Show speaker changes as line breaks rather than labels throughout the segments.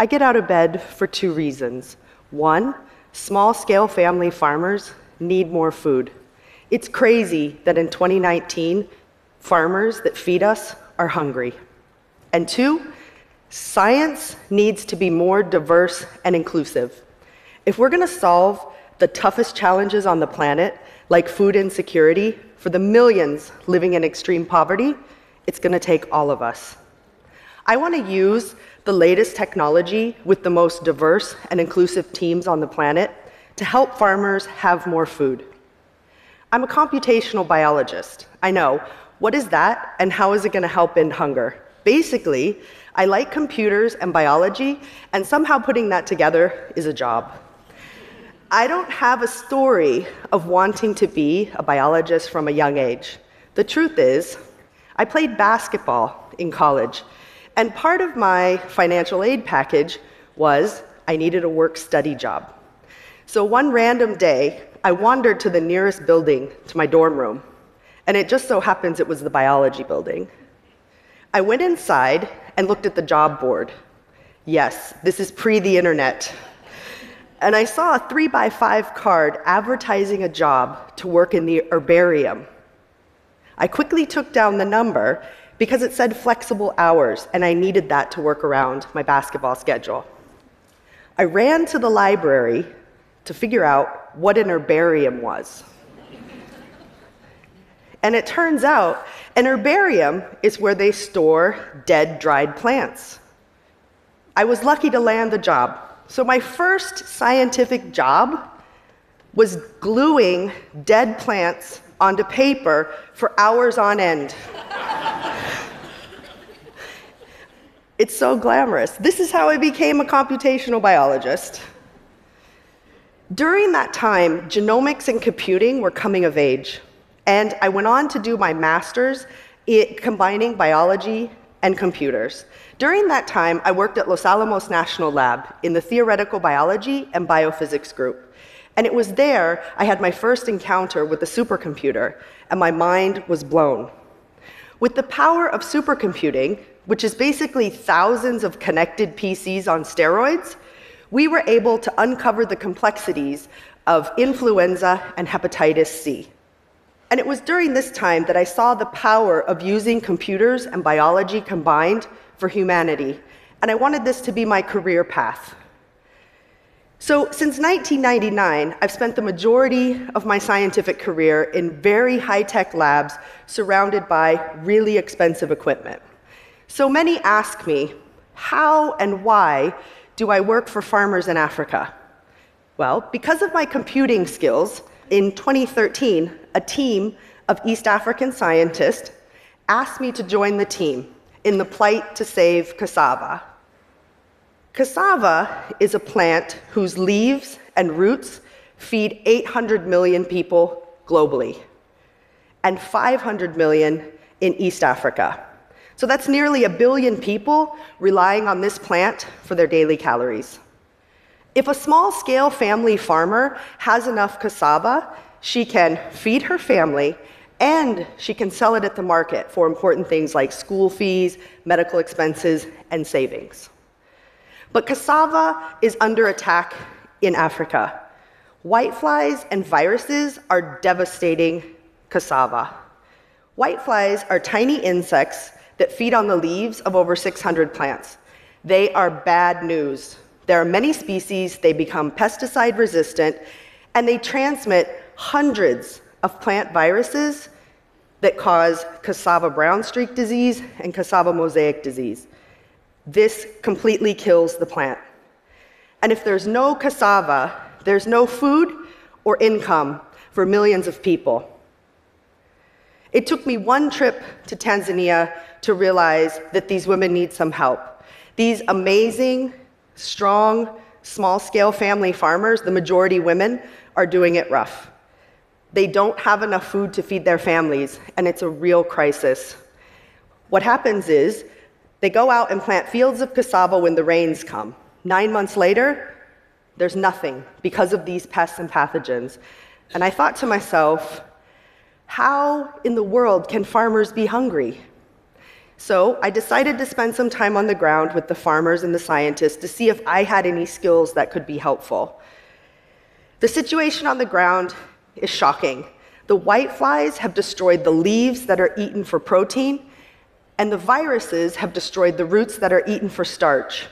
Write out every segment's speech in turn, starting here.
I get out of bed for two reasons. One, small scale family farmers need more food. It's crazy that in 2019, farmers that feed us are hungry. And two, science needs to be more diverse and inclusive. If we're going to solve the toughest challenges on the planet, like food insecurity, for the millions living in extreme poverty, it's going to take all of us. I want to use the latest technology with the most diverse and inclusive teams on the planet to help farmers have more food. I'm a computational biologist. I know. What is that, and how is it going to help end hunger? Basically, I like computers and biology, and somehow putting that together is a job. I don't have a story of wanting to be a biologist from a young age. The truth is, I played basketball in college, and part of my financial aid package was I needed a work study job. So one random day, I wandered to the nearest building to my dorm room, and it just so happens it was the biology building. I went inside and looked at the job board. Yes, this is pre the internet and I saw a three by five card advertising a job to work in the herbarium. I quickly took down the number because it said flexible hours, and I needed that to work around my basketball schedule. I ran to the library to figure out what an herbarium was. and it turns out an herbarium is where they store dead, dried plants. I was lucky to land the job so, my first scientific job was gluing dead plants onto paper for hours on end. It's so glamorous. This is how I became a computational biologist. During that time, genomics and computing were coming of age, and I went on to do my master's combining biology and computers. During that time, I worked at Los Alamos National Lab in the theoretical biology and biophysics group. And it was there I had my first encounter with the supercomputer, and my mind was blown. With the power of supercomputing, which is basically thousands of connected PCs on steroids, we were able to uncover the complexities of influenza and hepatitis C. And it was during this time that I saw the power of using computers and biology combined for humanity. And I wanted this to be my career path. So, since 1999, I've spent the majority of my scientific career in very high tech labs surrounded by really expensive equipment. So many ask me, how and why do I work for farmers in Africa? Well, because of my computing skills, in 2013, a team of East African scientists asked me to join the team in the plight to save cassava. Cassava is a plant whose leaves and roots feed 800 million people globally and 500 million in East Africa. So that's nearly a billion people relying on this plant for their daily calories. If a small scale family farmer has enough cassava, she can feed her family and she can sell it at the market for important things like school fees, medical expenses, and savings. But cassava is under attack in Africa. Whiteflies and viruses are devastating cassava. Whiteflies are tiny insects that feed on the leaves of over 600 plants. They are bad news there are many species, they become pesticide resistant, and they transmit hundreds of plant viruses that cause cassava brown streak disease and cassava mosaic disease. This completely kills the plant. And if there's no cassava, there's no food or income for millions of people. It took me one trip to Tanzania to realize that these women need some help. These amazing, strong, small scale family farmers, the majority women, are doing it rough. They don't have enough food to feed their families, and it's a real crisis. What happens is they go out and plant fields of cassava when the rains come. Nine months later, there's nothing because of these pests and pathogens. And I thought to myself, how in the world can farmers be hungry? So I decided to spend some time on the ground with the farmers and the scientists to see if I had any skills that could be helpful. The situation on the ground is shocking. The whiteflies have destroyed the leaves that are eaten for protein, and the viruses have destroyed the roots that are eaten for starch.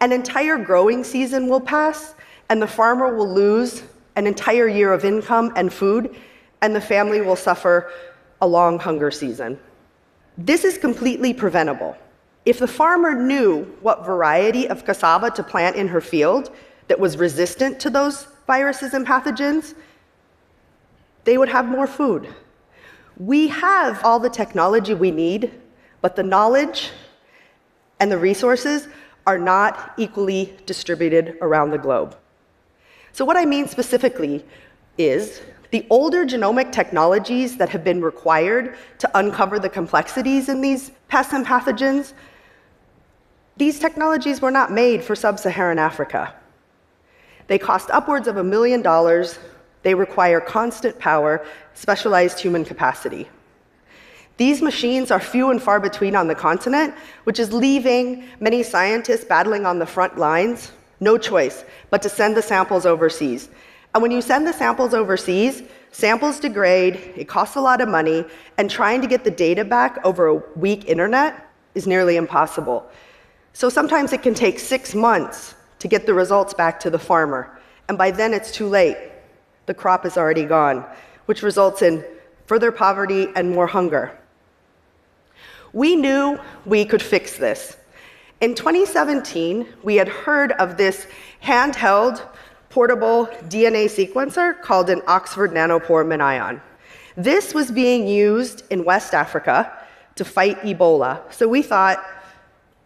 An entire growing season will pass, and the farmer will lose an entire year of income and food, and the family will suffer a long hunger season. This is completely preventable. If the farmer knew what variety of cassava to plant in her field that was resistant to those viruses and pathogens, they would have more food. We have all the technology we need, but the knowledge and the resources are not equally distributed around the globe. So, what I mean specifically is the older genomic technologies that have been required to uncover the complexities in these pests and pathogens, these technologies were not made for sub Saharan Africa. They cost upwards of a million dollars. They require constant power, specialized human capacity. These machines are few and far between on the continent, which is leaving many scientists battling on the front lines no choice but to send the samples overseas and when you send the samples overseas, samples degrade, it costs a lot of money, and trying to get the data back over a weak internet is nearly impossible. So sometimes it can take six months to get the results back to the farmer, and by then it's too late. The crop is already gone, which results in further poverty and more hunger. We knew we could fix this. In 2017, we had heard of this handheld portable DNA sequencer called an Oxford Nanopore MinION. This was being used in West Africa to fight Ebola. So we thought,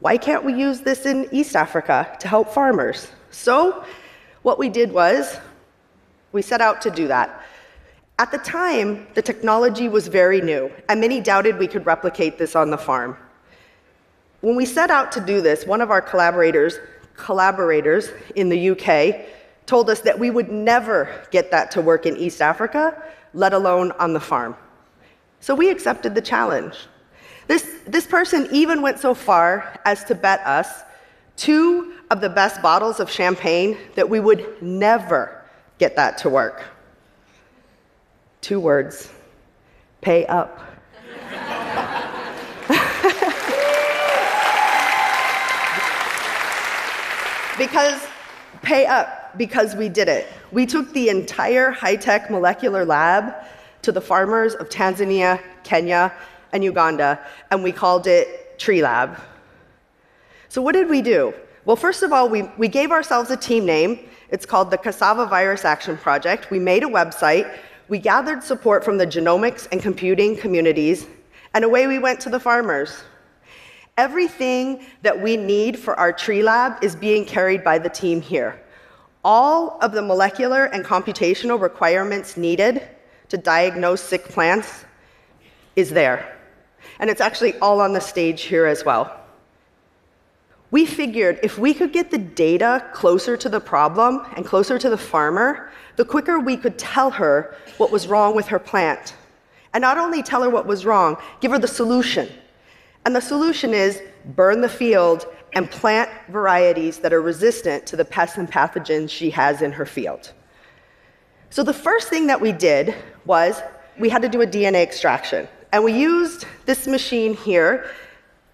why can't we use this in East Africa to help farmers? So what we did was we set out to do that. At the time, the technology was very new, and many doubted we could replicate this on the farm. When we set out to do this, one of our collaborators, collaborators in the UK told us that we would never get that to work in East Africa, let alone on the farm. So we accepted the challenge. This, this person even went so far as to bet us two of the best bottles of champagne that we would never get that to work. Two words pay up. because pay up because we did it. We took the entire high tech molecular lab to the farmers of Tanzania, Kenya, and Uganda, and we called it Tree Lab. So, what did we do? Well, first of all, we, we gave ourselves a team name. It's called the Cassava Virus Action Project. We made a website. We gathered support from the genomics and computing communities, and away we went to the farmers. Everything that we need for our tree lab is being carried by the team here all of the molecular and computational requirements needed to diagnose sick plants is there. And it's actually all on the stage here as well. We figured if we could get the data closer to the problem and closer to the farmer, the quicker we could tell her what was wrong with her plant. And not only tell her what was wrong, give her the solution. And the solution is burn the field and plant varieties that are resistant to the pests and pathogens she has in her field. So the first thing that we did was we had to do a DNA extraction. And we used this machine here.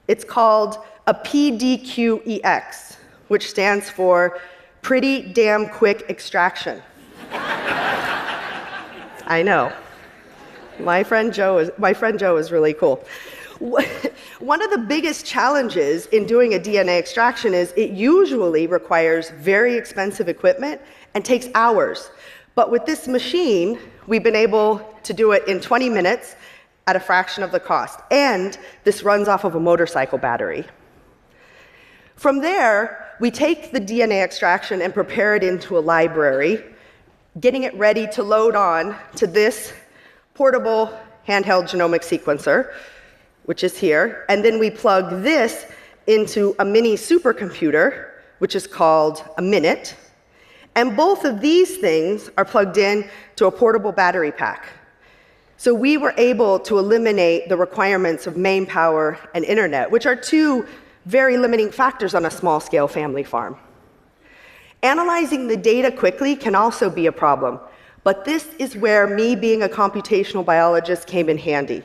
It's called a PDQEX, which stands for Pretty Damn Quick Extraction. I know. My friend Joe is, my friend Joe is really cool. One of the biggest challenges in doing a DNA extraction is it usually requires very expensive equipment and takes hours. But with this machine, we've been able to do it in 20 minutes at a fraction of the cost. And this runs off of a motorcycle battery. From there, we take the DNA extraction and prepare it into a library, getting it ready to load on to this portable handheld genomic sequencer which is here, and then we plug this into a mini supercomputer, which is called a MinIT. And both of these things are plugged in to a portable battery pack. So we were able to eliminate the requirements of main power and internet, which are two very limiting factors on a small scale family farm. Analyzing the data quickly can also be a problem, but this is where me being a computational biologist came in handy.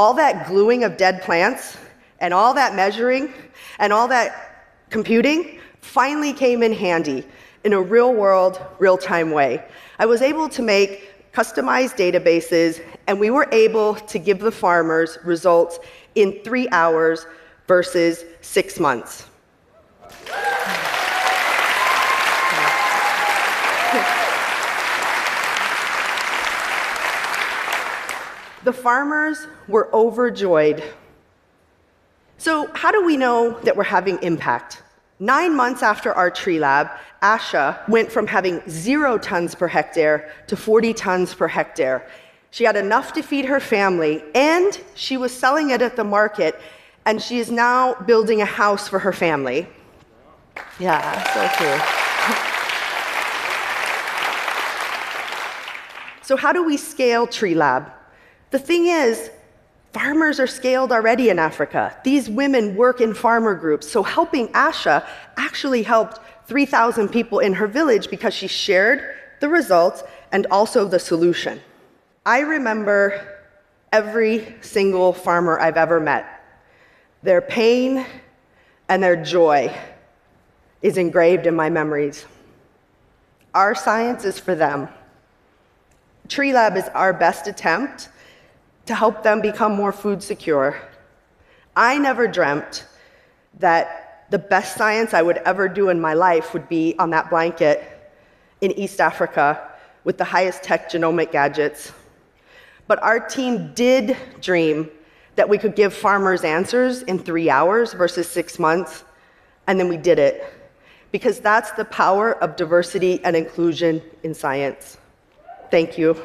All that gluing of dead plants and all that measuring and all that computing finally came in handy in a real world, real time way. I was able to make customized databases, and we were able to give the farmers results in three hours versus six months. The farmers were overjoyed. So, how do we know that we're having impact? Nine months after our tree lab, Asha went from having zero tons per hectare to 40 tons per hectare. She had enough to feed her family, and she was selling it at the market, and she is now building a house for her family. Yeah, so cool. so, how do we scale Tree Lab? The thing is, farmers are scaled already in Africa. These women work in farmer groups, so helping Asha actually helped 3,000 people in her village because she shared the results and also the solution. I remember every single farmer I've ever met. Their pain and their joy is engraved in my memories. Our science is for them. Tree Lab is our best attempt to help them become more food secure. I never dreamt that the best science I would ever do in my life would be on that blanket in East Africa with the highest tech genomic gadgets. But our team did dream that we could give farmers answers in three hours versus six months, and then we did it. Because that's the power of diversity and inclusion in science. Thank you.